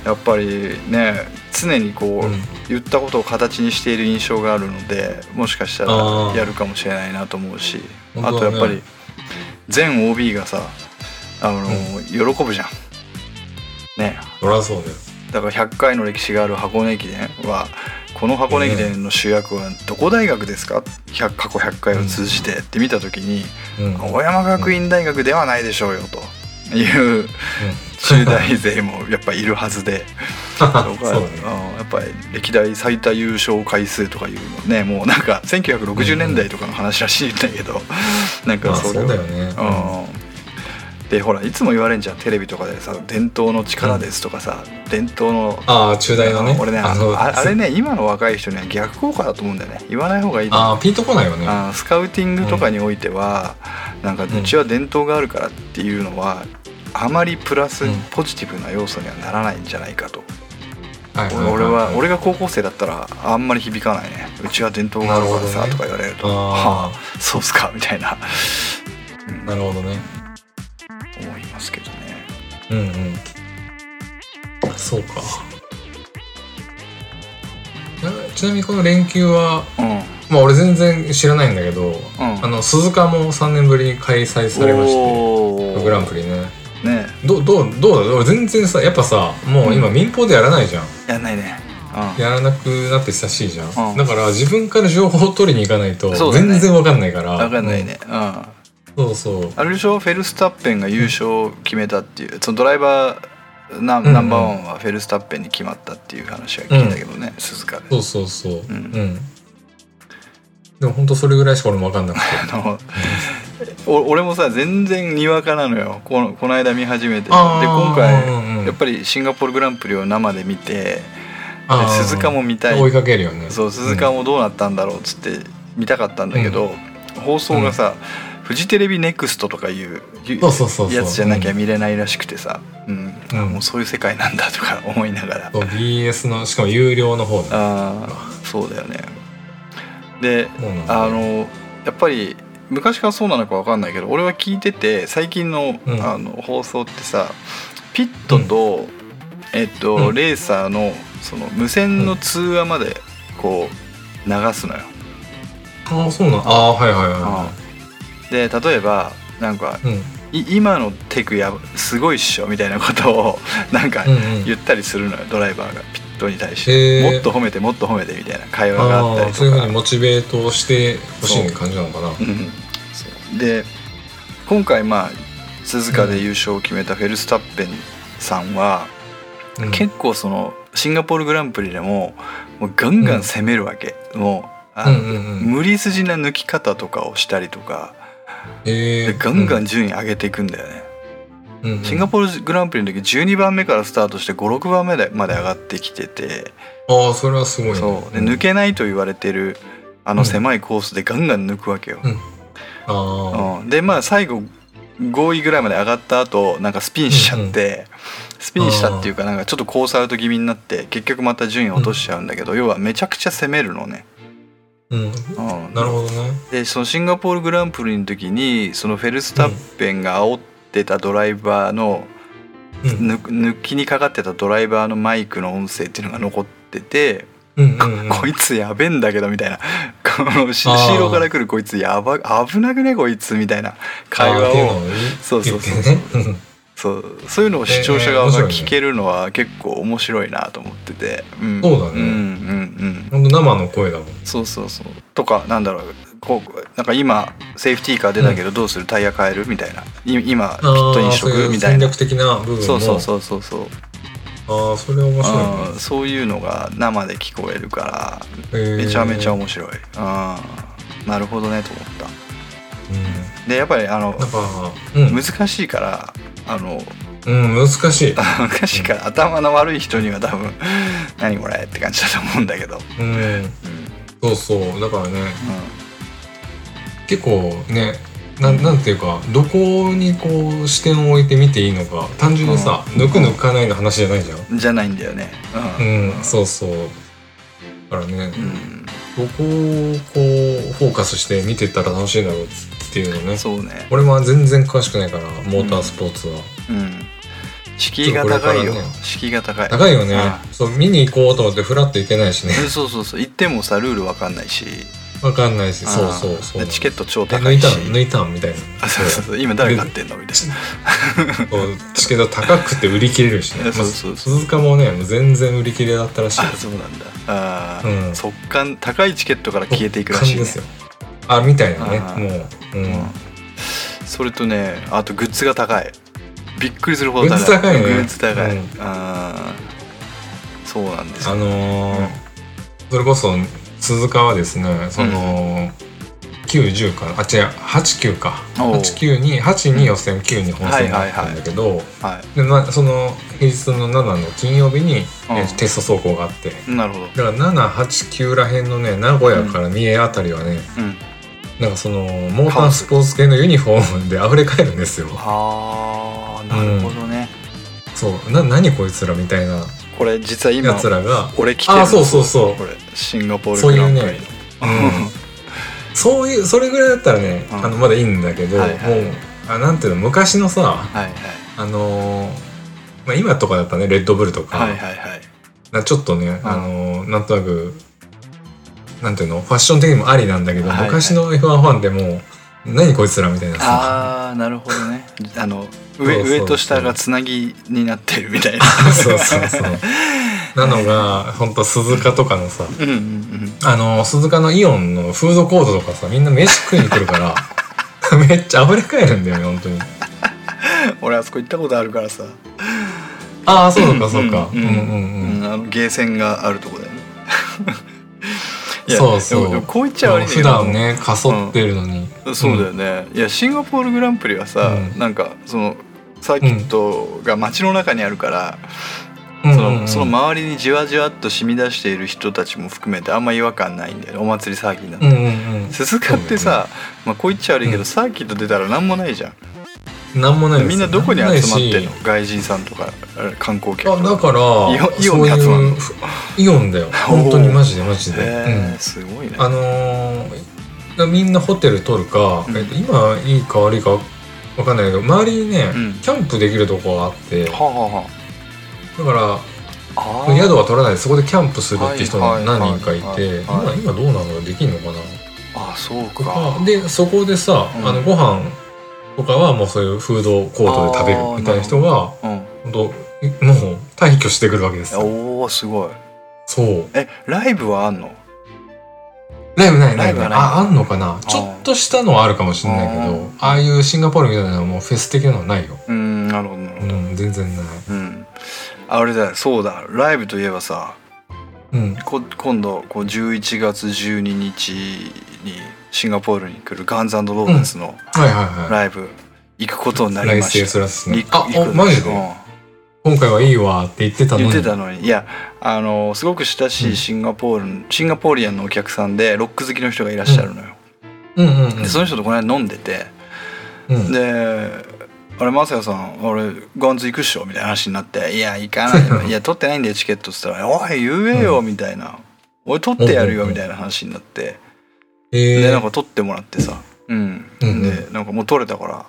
やっぱりね常にこう、うん。言ったことを形にしている印象があるのでもしかしたらやるかもしれないなと思うし。あとやっぱり全 OB がさあの、喜ぶじゃん。ね。そりゃそうだよだから100回の歴史がある箱根駅伝はこの箱根駅伝の主役はどこ大学ですか？100過去100回を通じてって見た時にうん。青山学院大学ではないでしょうよと。いう中大勢もやっぱいるはずで。そうね。うんやっぱり歴代最多優勝回数とかいうのねもうなんか1960年代とかの話らしいんだけどなんまあかそれをそうだよね。うんでほらいつも言われんじゃん。テレビとかでさ「伝統の力です」とかさ、伝統のああ中大のね。俺ねあのああれね今の若い人には逆効果だと思うんだよね。言わない方がいいああピンとこないよね。あースカウティングとかにおいては、なんかんうちは伝統があるからっていうのは、あまりプラスうん。ポジティブな要素にはならないんじゃないかと、俺ははい俺が高校生だったらあんまり響かないね。うちは伝統があるからさ、ね。とか言われると。はあそうっすかみたいな、うん。なるほどね思いますけどね。うんうん。そうか。なちなみにこの連休はうん。まあ俺全然知らないんだけど、うん。あの鈴鹿も3年ぶりに開催されましてグランプリね。ね。どうどうどうだ俺全然さやっぱさもう今民放でやらないじゃん、やんないね。やらなくなって久しいじゃん、うん。だから自分から情報を取りに行かないと全然わかんないから。分かんないね。うんそうそう。あれでしょ？フェルスタッペンが優勝を決めたっていう。そのドライバーナうんうん。ナンバーワンはフェルスタッペンに決まったっていう話は聞いたけどね、鈴鹿で。そうそうそう。うん。ん。でも本当それぐらいしか俺も分かんなくて。あのお俺もさ全然にわかなのよ。このこの間見始めて。で今回、うんうんやっぱりシンガポールグランプリを生で見て鈴鹿も見たい。追いかけるよね。そう鈴鹿もどうなったんだろうっつって見たかったんだけど、放送がさ、フジテレビネクストとかいうやつじゃなきゃ見れないらしくてさ、うん。うん。あもうそういう世界なんだとか思いながら、BS のしかも有料の方だ。ああそうだよね。であのやっぱり昔からそうなのか分かんないけど俺は聞いてて最近の,、うん。あの放送ってさピットと、えっとうん。レーサーのその無線の通話までこう流すのよ。ああそうなんああはいはいはで例えばなんかいはいい今のテクやすごいっしょみたいなことを なんかうんうん。うん言ったりするのよ。ドライバーが。ピットに対して、もっと褒めてもっと褒めてみたいな会話があったりとか。そういうふうにモチベートしてほしい感じなのかな。うんで今回まあ鈴鹿で優勝を決めたフェルスタッペンさんは、うん。結構そのシンガポールグランプリでももうガンガン攻めるわけ、もうあの、うんうんうん。無理筋な抜き方とかをしたりとかえでガンガン順位上げていくんだよね、うん。うんシンガポールグランプリの時12番目からスタートして56番目まで上がってきてて。ああそれはすごいね。そう。でん。抜けないと言われてるあの狭いコースでガンガン抜くわけよ、うん。あうん、でまあ最後5位ぐらいまで上がった後なんかスピンしちゃって、スピンしたっていうかなんかちょっとコースアウト気味になって結局また順位落としちゃうんだけど、要はめちゃくちゃ攻めるのね。あうん。うん、なるほどね。でそのシンガポールグランプリの時にそのフェルスタッペンが煽ってたドライバーの、うん。抜抜きにかかってたドライバーのマイクの音声っていうのが残ってて、うんうんうん。こいつやべえんだけどみたいな。この後ろから来るこいつやば危なくねこいつみたいな会話を。をそうそうそう言ってねそうそういうのを視聴者側が聞けるのは結構面白いなと思ってて、うん、そうだね。うんうんうん生の声だもんそうそうそう。とかなんだろうこうなんか今セーフティーカー出たけどどうする？タイヤ変える？みたいな。い今ピットにしとくみたいな。戦略的な部分も。そうそうそうそうそう。ああそれは面白いね。うんそういうのが生で聞こえるからめちゃめちゃ面白い。あなるほどねと思った。うんでやっぱりあの難しいからあのうん難しい。難しいから 頭の悪い人には多分何これって感じだと思うんだけど、うん。うんそうそう。だからね。結構ねなんなんていうかどこにこう視点を置いて見ていいのか単純にさ抜く抜かないの話じゃないじゃん。うん、じゃないんだよね。ううんんそうそう。だからねうん。どこをこうフォーカスして見てったら楽しいだろうっていうのね。そうね。俺も全然詳しくないからモータースポーツは、うん。敷居が高いよ、ね。敷居が高い。高いよね。あそう見に行こうと思ってフラッと行けないしね。え そうそうそう。行ってもさルールわかんないし。わかんないしそうあそうそう。でチケット超え抜い高いしたん抜いたんみたいな。あそうそうそう。今誰買ってんのみたいな。チケット高くて売り切れるしね。そうそうそう。まあ鈴鹿もね全然売り切れだったらしい。あそうなんだ。あー、うん。速乾高いチケットから消えていくらしいね。ですよ。あみたいなね。もう、うん。うんそれとねあとグッズが高い。びっくりするほど高い。グッズ高いね。グッズ高い、うん。あー。そうなんですよ。あのーそれこそ鈴鹿はですねその、8910かなあ違う89か。おう。89に8に予選9に本戦があったんだけど、はいでまあ、その平日の7の金曜日に、テスト走行があって。なるほど。だから789らへんのね名古屋から三重あたりはね、うんなんかそのモータースポーツ系のユニフォームで溢れ返るんですよ。ああなるほどね、そう。な何こいつらみたいな。これ実は今やつらが。俺来てるあそうそうそう。これシンガポールそういうねうん。そういうそれぐらいだったらね、うん。あのまだいいんだけど、はいはい。もうあなんていうの昔のさはいはい。あのーまあ、今とかだったらねレッドブルとか,、はいはいはい。ちょっとね、あのーなんとなくなんていうの？ファッション的にもありなんだけど、はいはい。昔の F1 ファンでも何こいつらみたいな。さああなるほどね。あの上上と下がつなぎになってるみたいな。そうそうそう。なのが本当鈴鹿とかのさうんうんうん。あの鈴鹿のイオンのフードコートとかさみんな飯食いに来るから めっちゃ溢れ返るんだよね本当に。俺あそこ行ったことあるからさ。ああそうかそうか。ううんんうんうん。うんあのゲーセンがあるとこだよねそうそう。こう言っちゃ悪い普ど段ねかそってるのに、そうだよね、いやシンガポールグランプリはさ、うん。なんかそのサーキットが街の中にあるから、うん。そのその周りにじわじわっと染み出している人たちも含めてあんま違和感ないんだよね。お祭りサーキットなんて、うんうんうん。鈴鹿ってさ、まあ、こう言っちゃ悪いけど、うん。サーキット出たら何もないじゃんなんもないですみんなどこに集まってんの？外人さんとか観光客あだからイオンイオンに集まイオンだよ。本当にマジでマジで、へえすごいね。うん、あのーみんなホテル取るか、うん。えっと、今いいか悪いかわかんないけど周りにね、うん。キャンプできるとこがあって。だはあはかああら宿は取らないでそこでキャンプするって人はいはいが何人かいはいてはい。今今どうなの？できんのかな？あそうか。でそこでさ、うん。あのご飯とかはもうそういうフードコートで食べるみたいな人がうん本当もう退去してくるわけですよ。おおすごい。そう。えライブはあんの？ライブないライブはない。ああんのかな？ちょっとしたのはあるかもしれないけあどああいうシンガポールみたいなのはもうフェス的なのはないよ。うんなるほどなるほど。うん全然ない。うん。あれだよそうだ。ライブといえばさうん。こ今度こう11月12日にシンガポールに来るガンズローゼスのライブ行くことにないり来ました。あマジで？うん。今回はいいわって言ってたのに。言ってたのに。いやあのすごく親しいシンガポール、シンガポーリアンのお客さんでロック好きの人がいらっしゃるのよ、うんうんうんでその人とこの間飲んでて。うん。で「あれマサヤさん俺ガンズ行くっしょ」みたいな話になって「いや行かないよ。いや取ってないんだよチケット」っつったら「おい言えよ」みたいな「俺取ってやるよ」みたいな話になって。えーでなんか取ってもらってさ。うん。うん。うん。でなんかもう取れたから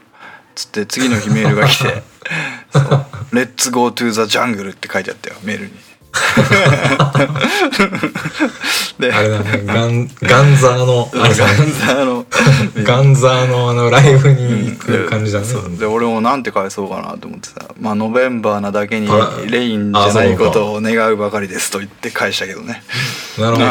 つって次の日メールが来て「そう。レッツゴートゥーザジャングル」って書いてあったよメールに。であれだねガンガンザーのあガンザーの。ガンザーのあのライブに行く感じだね。そう。で俺もなんて返そうかなと思ってさ「まあノベンバーなだけにレインじゃないことを願うばかりです」と言って返したけどね。なるほど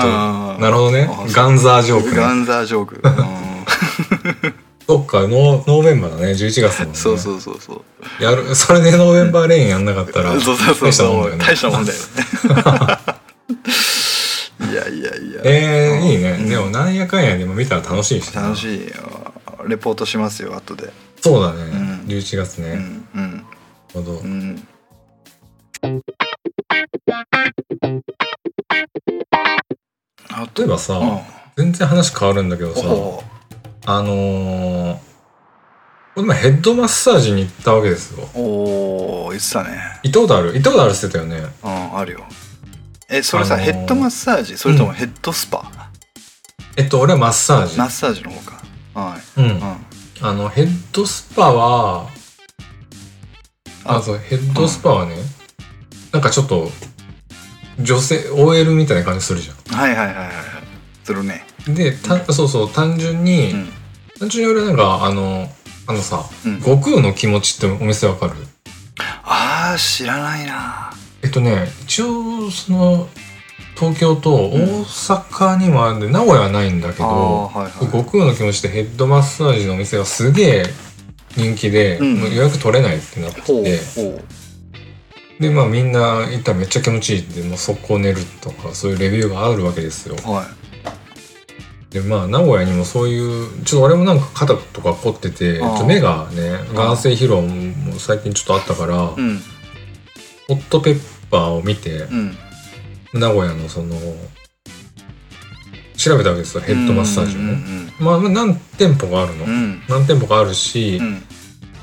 なるほどね。ガンザージョークね。ガンザージョーク、うん。そっかノー November だね。11月だもんね。そうそうそうそう。やるそれで November Rain やんなかったら そうそうそう大したもんだよね。大したもんだよね。いやいやいや。えー、いいね、うんでもなんやかんやでも見たら楽しいしな。楽しいよ。レポートしますよ後で。そうだね、ん。11月ね、うんうん。ほど、うん。あ例えばさ、うん。全然話変わるんだけどさおう。あのー、これ今ヘッドマッサージに行ったわけですよ。おー言ってたね。行ったことある？行ったことあるって言ってたよね。うんあるよ。えそれさ、あのーヘッドマッサージ？それともヘッドスパ、えっと俺はマッサージ。マッサージの方か。はい、うん。うん、あのヘッドスパはあ。あそうヘッドスパはね、なんかちょっと女性 OL みたいな感じするじゃはいはいはいはいはい。するね。んでたそうそう単純に、うん。単純に俺なんかあのあのさ、うん。悟空の気持ちってお店わかる？あー知らないな。えっとね一応その東京と大阪にもあるんで、名古屋はないんだけどはいはい。悟空の気持ちでヘッドマッサージのお店がすげえ人気で、うん。もう予約取れないってなっててほでまあみんな行ったらめっちゃ気持ちいいってもう速攻寝るとかそういうレビューがあるわけですよ。うはい。でまあ名古屋にもそういうちょっと俺もなんか肩とか凝ってて目がね眼性疲労も最近ちょっとあったから、うん。ホットペッパーを見て、うん。名古屋のその調べたわけですよヘッドマッサージをうんね、まあまあ何店舗があるの、うんうん。何店舗かあるし、うん。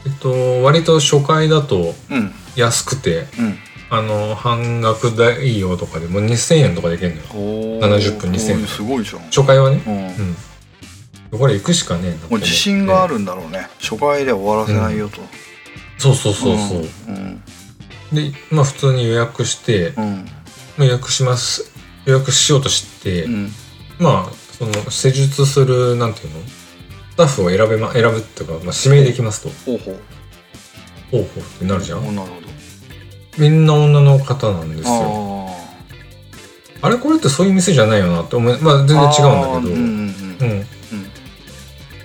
えっと割と初回だとうん安くてうん。あの半額代用とかでもう2000円とかでいけるのよ。おー。70分2000円。すごいじゃん。初回はね。うん。うん。これ行くしかねえなもう自信があるんだろうね。初回では終わらせないよと。そうそうそうそう、うん。でまあ普通に予約して、予約します。予約しようとして、うん。まあその施術するなんていうの？スタッフを選べま選ぶっていうか、まあ、指名できますと。ほうほう。ほうほうってなるじゃん。おなるほどみんな女の方なんですよ。ああれこれってそういう店じゃないよなって思いまあ全然違うんだけど。うんうんうん。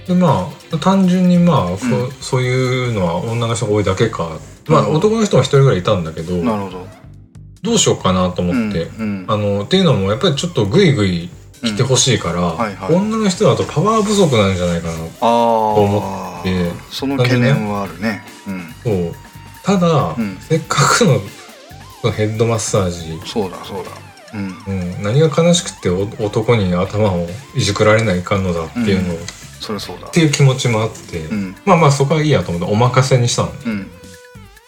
でまあ単純にまあ、そそういうのは女の人が多いだけか。まあうん男の人も一人ぐらいいたんだけど、うんなるほど。どうしようかなと思って、うんあのっていうのもやっぱりちょっとグイグイ来てほしいから、はいはい。女の人だとパワー不足なんじゃないかなあ思あって。その懸念はあるね。うん。とただ、うん。せっかくのヘッドマッサージ、そうだそうだ。うん。うん、何が悲しくてお男に頭をいじくられないかんのだっていうの、うん。っそれそうだ。ていう気持ちもあって、うん。まあまあそこはいいやと思ってお任せにしたの。うん。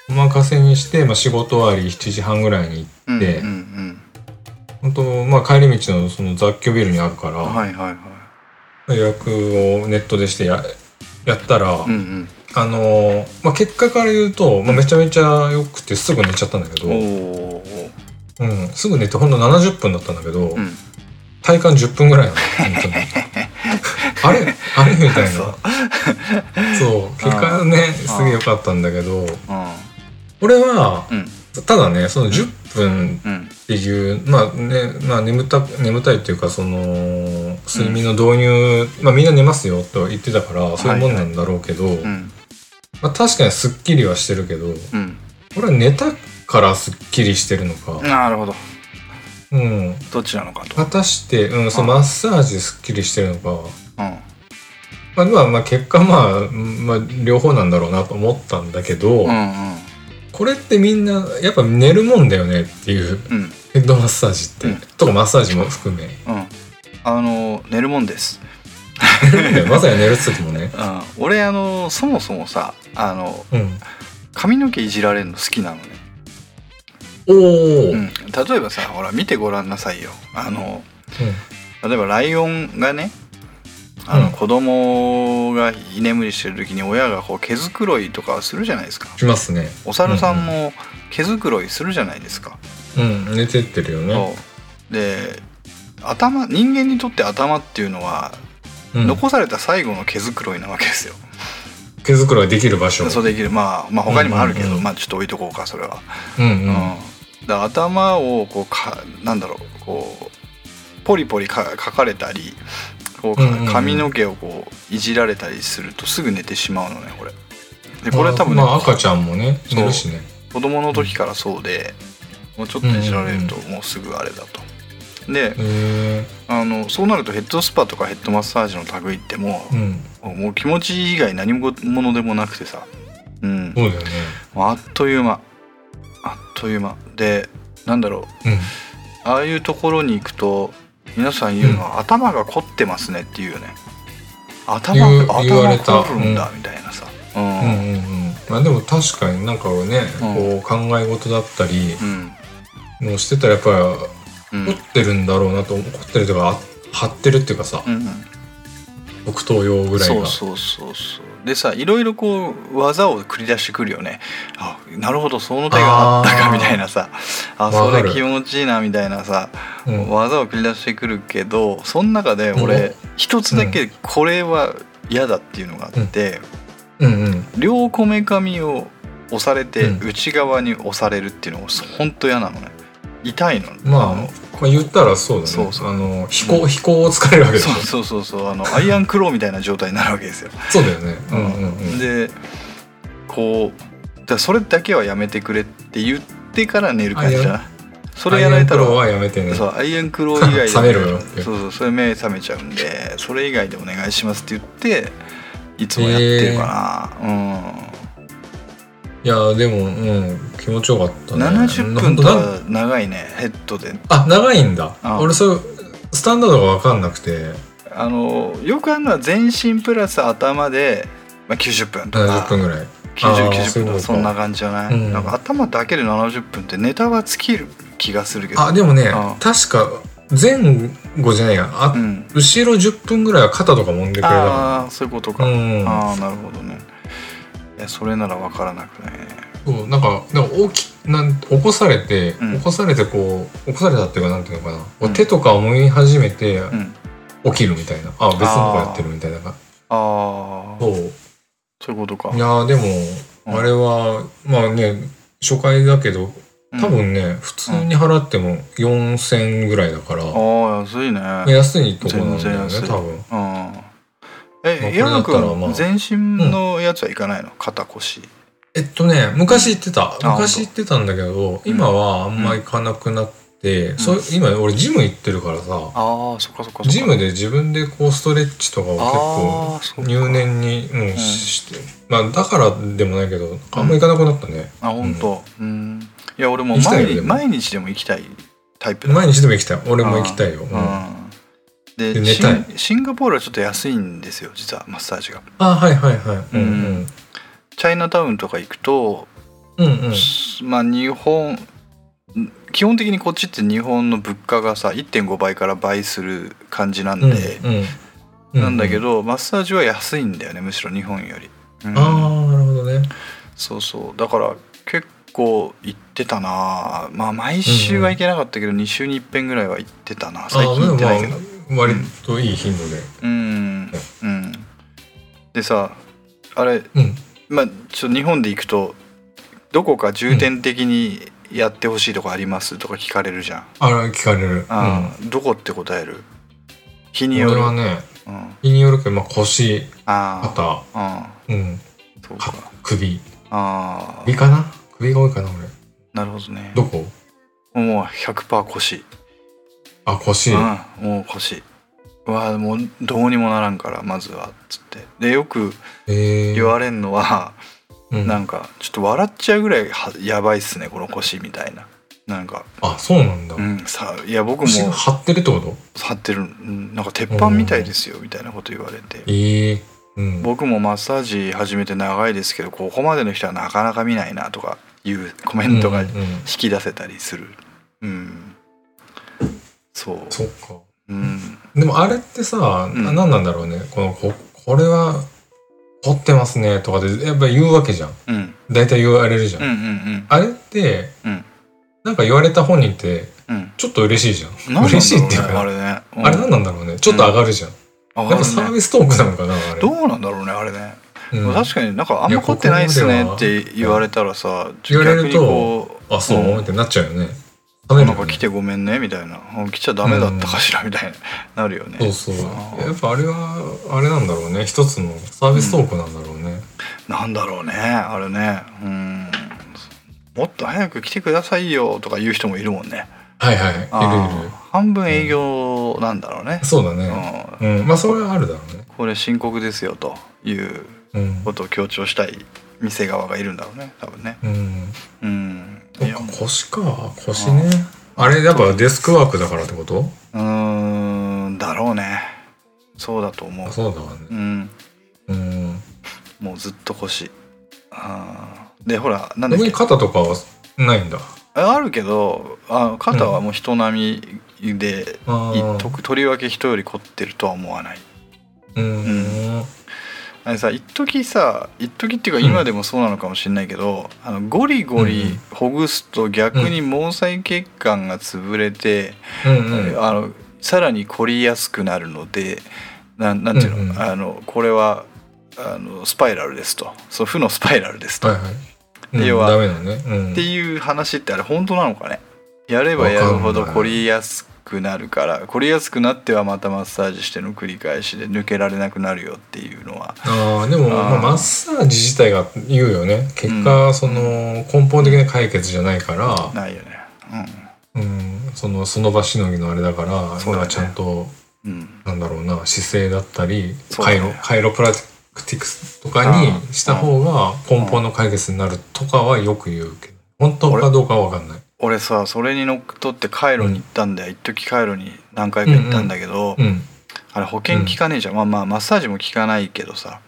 お任せにして、まあ、仕事終わり7時半ぐらいにうんでうん。本当まあ帰り道のその雑居ビルにあるから、うんはいはい。はい予約をネットでしてややったら、うんあのーまあ、結果から言うと、まあ、めちゃめちゃ良くてすぐ寝ちゃったんだけど、うんすぐ寝てほんと70分だったんだけど、うん。体感10分ぐらいなの本当に。あれ？あれ？みたいな。そそう。う結果ねすげえ良かったんだけどう俺はうん。ただねその10分うん。っていうまあねまあ眠た眠たいっていうかその睡眠の導入、まあみんな寝ますよと言ってたからそういうもんなんだろうけど、うんまあ、確かにすっきりはしてるけどうん。俺は寝たからすっきりしてるのか、なるほど。うん、どっちなのかと。果たして、うん、そのマッサージですっきりしてるのか、うん。まあ、まあまあ結果まあ、うんまあ、両方なんだろうなと思ったんだけど、うんうん。これってみんなやっぱ寝るもんだよねっていううん。ヘッドマッサージって、うん。とかマッサージも含め。うん。あの寝るもんです まさに寝るっつってもね。うん。俺あのそもそもさあのうん。髪の毛いじられるの好きなのね。おお、うん、例えばさほら見てごらんなさいよ。あの例えばライオンがねあの、うん。子供が居眠りしてる時に親がこう毛づくろいとかするじゃないですか。しますね。お猿さんも毛づくろいするじゃないですか、うん。寝てってるよね。で頭人間にとって頭っていうのは、うん、残された最後の毛づくろいなわけですよ。毛づくろいできる場所。そうできる。まあまあ他にもあるけど、うんうんうん。まあちょっと置いとこうかそれは、うんうん、うん。だ頭をこうかなんだろうこうポリポリか書かれたりこう髪の毛をこういじられたりするとすぐ寝てしまうのねこれ。でこれ多分ね、まあ、赤ちゃんもねそう。寝るしね。子供の時からそうでもうちょっといじられるともうすぐあれだとであのそうなるとヘッドスパとかヘッドマッサージの類ってもうん。うもう気持ち以外何者でもなくてさ。うん。そうだよね。あっという間。あっという間。でなんだろう。うん。ああいうところに行くと皆さん言うのは、頭が凝ってますねっていうよね。頭頭凝るんだみたいなさ。うんうんうん。うん。まあでも確かになんかね、うん。こう考え事だったりうん。のしてたらやっぱ凝ってるんだろうなと思凝ってるというかあ張ってるっていうかさうん北東用ぐらいが。そうそうそう。そうでさいろいろこう技を繰り出してくるよね。あなるほどその手があったかみたいなさ。あそれ気持ちいいなみたいなさ、うん。技を繰り出してくるけどその中で俺うん。一つだけこれは嫌だっていうのがあって、うん。うん両こめかみを押されてうん。内側に押されるっていうのがほんと嫌なのね痛いの？まあのまあ言ったらそうだね。そうそう。あの飛行、飛行を疲れるわけでしょ。そうそうそうそう。あのアイアンクローみたいな状態になるわけですよ。そうだよね。うんうんうん。でこうだそれだけはやめてくれって言ってから寝る感じだな。それやられたらアイアンクローはやめてね。そうアイアンクロー以外で そうそうそれ目覚めちゃうんでそれ以外でお願いしますって言っていつもやってるかな、いやでもうん気持ちよかったうんね70分となは長いねヘッドで。あ長いんだ。あ俺そうスタンダードが分かんなくて。あのよくあるのは全身プラス頭で、まあ、90分とか。70分ぐらい。あ9090ーそういう分とか。かそんな感じじゃない、うん。なんか頭だけで70分ってネタは尽きる気がするけど。あでもねあ確か前後じゃないやあ、うん。後ろ10分ぐらいは肩とか揉んでくれたああそういうことか、かうん。ああなるほどね。いやそれなら分からなくないね。そうなんかなんか大きなん起こされて、うん。起こされてこう起こされたっていうかなんていうのかな、こううん手とかを揉み始めてうん。起きるみたいな。あ別の子やってるみたいなああそう。そういうことか。いやーでも、うん。あれはまあね初回だけど多分ね、普通に払っても4000ぐらいだから、ああ安いね。安いとこなんだよね全然安い。多分。うん。まあえこれ矢野君全身のやつはいかないの、肩腰。えっとね昔行ってた。あ昔行ってたんだけど今はあんま行かなくなって、そう今俺ジム行ってるからさ。ああそっかそっかジムで自分でこうストレッチとかを結あ構入念に、うんして。まあだからでもないけどあんま行かなくなったね、あ本当。うん。いや俺も毎日よでも。毎日でも行きたいタイプだ。毎日でも行きたい。俺も行きたいよ、うんうんでシンガポールはちょっと安いんですよ実はマッサージが。あはいはいはい。うんうん。チャイナタウンとか行くと、うんうん。まあ日本基本的にこっちって日本の物価がさ1.5倍から倍する感じなんで、うんうん。なんだけどマッサージは安いんだよねむしろ日本より、うん。ああなるほどね。そうそう。だから結構行ってたな。まあ毎週は行けなかったけど、2週に1遍ぐらいは行ってたな。最近行ってないけど割といい頻度で。うん。うん。でさあれうん。まあちょっと日本で行くとどこか重点的にやってほしいとこありますとか聞かれるじゃん、あれ聞かれる。あーどこって答える？日うんによる。俺はねうん、日によるけどまあ腰あ肩。うん。そうか。か首。ああ。首かな？首が多いかな俺。なるほどね。どこ？もう100%腰あ腰うんもう腰。うわもうどうにもならんからまずはっつって。でよくえー。言われんのは、うん。なんかちょっと笑っちゃうぐらいはやばいっすねこの腰みたいな。なんか。あそうなんだ。うんさいや僕も張ってるってこと？張ってる、うん、なんか鉄板みたいですよみたいなこと言われて。ええうん。僕もマッサージ始めて長いですけどここまでの人はなかなか見ないなとかいうコメントが引うんうん。き出せたりする。うんそう。そっか。うん。でもあれってさ、ん。な何なんだろうね。このここれは凝ってますねとかでやっぱ言うわけじゃん。うん。大体言われるじゃん、うんうんあれってうん。なんか言われた本人ってうん。ちょっと嬉しいじゃん。ね嬉しいっていうかあれね、うん。あれ何なんだろうね。ちょっと上がるじゃん、上がるやっぱサーねビストークなのかなあれ。どうなんだろうねあれね、うん。確かになんかあんま凝ってないっすねって言われたらさ言われるとあそう、うん。ってなっちゃうよねなんか来てごめんねみたいな。うん来ちゃダメだったかしらみたいになるよね、そうそう。あー。やっぱあれはあれなんだろうね。一つのサービストークなんだろうね、なんだろうね。あれね。うん。もっと早く来てくださいよとか言う人もいるもんね。はいはい。いるいる。半分営業なんだろうね、そうだね。うん。うん。まあそれはあるだろうね。これ深刻ですよといううん。ことを強調したい店側がいるんだろうね多分ね。うん。うんいや腰か。腰ね。あれやっぱデスクワークだからってこと？うーんだろうね。そうだと思う。あそうだわね。うん。うん。もうずっと腰。あー。でほらなんだっ逆けに肩とかはないんだ。ああるけどあ肩はもう人並みで、あいーととりわけ人より凝ってるとは思わない。うんあれさ一時さ一時っていうか今でもそうなのかもしれないけど、あのゴリゴリほぐすと逆に毛細血管が潰れて、うんうん。あのさらに凝りやすくなるのでなんなんていうの,、うんうん。あのこれはあのスパイラルですと。そう負のスパイラルですと、はいはい。うん要はダメだね。うん。っていう話ってあれ本当なのかね？やればやるほど凝りやすくなるから凝りやすくなってはまたマッサージしての繰り返しで抜けられなくなるよっていうのは。ああでもまあマッサージ自体が言うよね。結果その根本的な解決じゃないから。ないよね。うん。そのその場しのぎのあれだからねなんかちゃんとうん。なんだろうな姿勢だったり、ね。カイロカイロプラクティクスとかにした方が根本の解決になるとかはよく言うけど。本当かどうかは分かんない。俺さそれにのっとってカイロに行ったんだよ、一時カイロに何回か行ったんだけど、うん。あれ保険効かねえじゃん、まあまあマッサージも効かないけどさ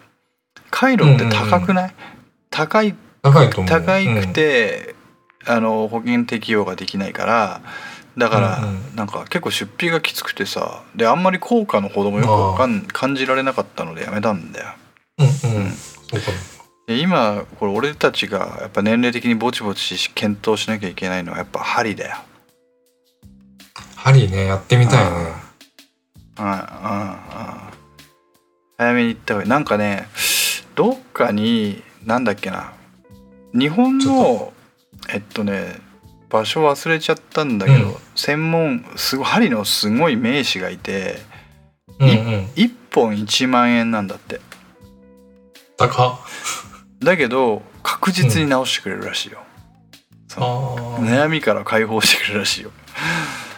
カイロって高くない、高い高いと思う。高くて、あの保険適用ができないからだから、うんうん。なんか結構出費がきつくてさであんまり効果のほどもよくわかん感じられなかったのでやめたんだよ。うん、うん。うん、そうか。で今これ俺たちがやっぱ年齢的にぼちぼち検討しなきゃいけないのはやっぱ針だよ。針ねやってみたいね。うん。うんうん。早めに行った方がいい。なんかねどっかになんだっけな。日本ちのえっとね場所忘れちゃったんだけど、うん。専門すごい針のすごい名士がいてうんうん。1本1万円なんだって。高っ。だけど確実に直してくれるらしいよ。悩みから解放してくれるらしいよ。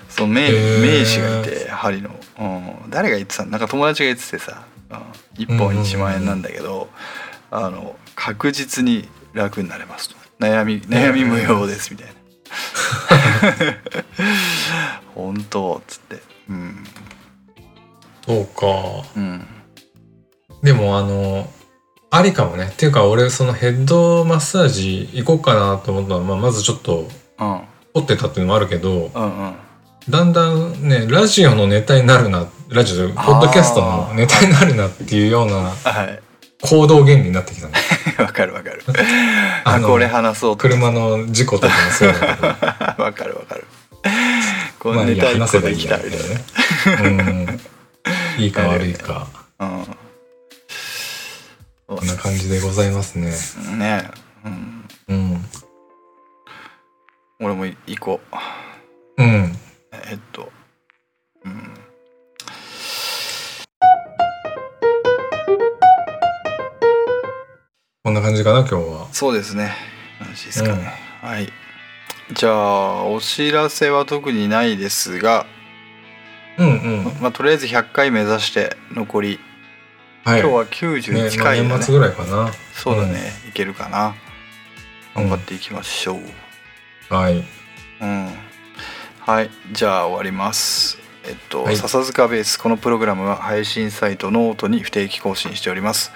その名名士がいて針の、うん、誰が言ってたの？なんか友達が言っててさ、うん、1本1万円なんだけど、あの確実に楽になれますと。悩み悩み無用ですみたいな。本当？っつって。うん。そうか。うん。でもあのありかもね。っていうか俺そのヘッドマッサージ行こうかなと思ったのは、まあ、まずちょっとうん凝ってたっていうのもあるけどうんうんだんだんねラジオのネタになるなラジオでポッドキャストのネタになるなっていうようなはい行動原理になってきたね。わかるわかる あのあこれ話そうと車の事故とかもそうだけど。わかるわかるこのネタ一話せばいいみたいなね。うん。いいか悪いか。なうんこんな感じでございますね。ねうんうん。俺も行こううん。えっとうんこんな感じかな今日は。そうですねよろしいですかね、はいじゃあお知らせは特にないですが、うんうん。まあ、とりあえず100回目指して残り、はい。今日はね91まあ回だね年末ぐらいかな。そうだね、いけるかな頑張っていきましょう、はい。うん。はい、じゃあ終わります。えっと、はい笹塚ベースこのプログラムは配信サイトノートに不定期更新しております。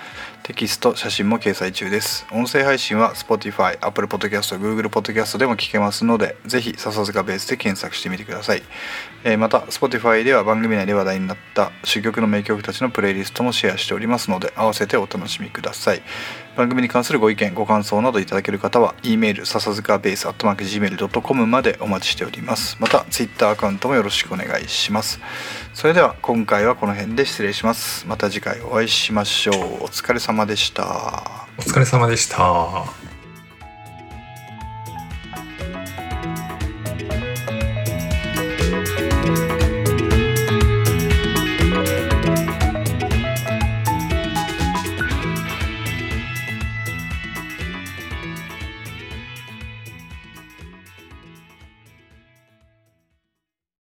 テキスト、写真も掲載中です。音声配信は Spotify、Apple Podcast、Google Podcast でも聞けますので、ぜひ笹塚ベースで検索してみてください。えーまた Spotify では番組内で話題になった珠玉の名曲たちのプレイリストもシェアしておりますので合わせてお楽しみください番組に関するご意見ご感想などいただける方は e メール笹塚ベース gmail.com までお待ちしております。また Twitter アカウントもよろしくお願いします。それでは今回はこの辺で失礼します。また次回お会いしましょう。お疲れ様でした。お疲れ様でした。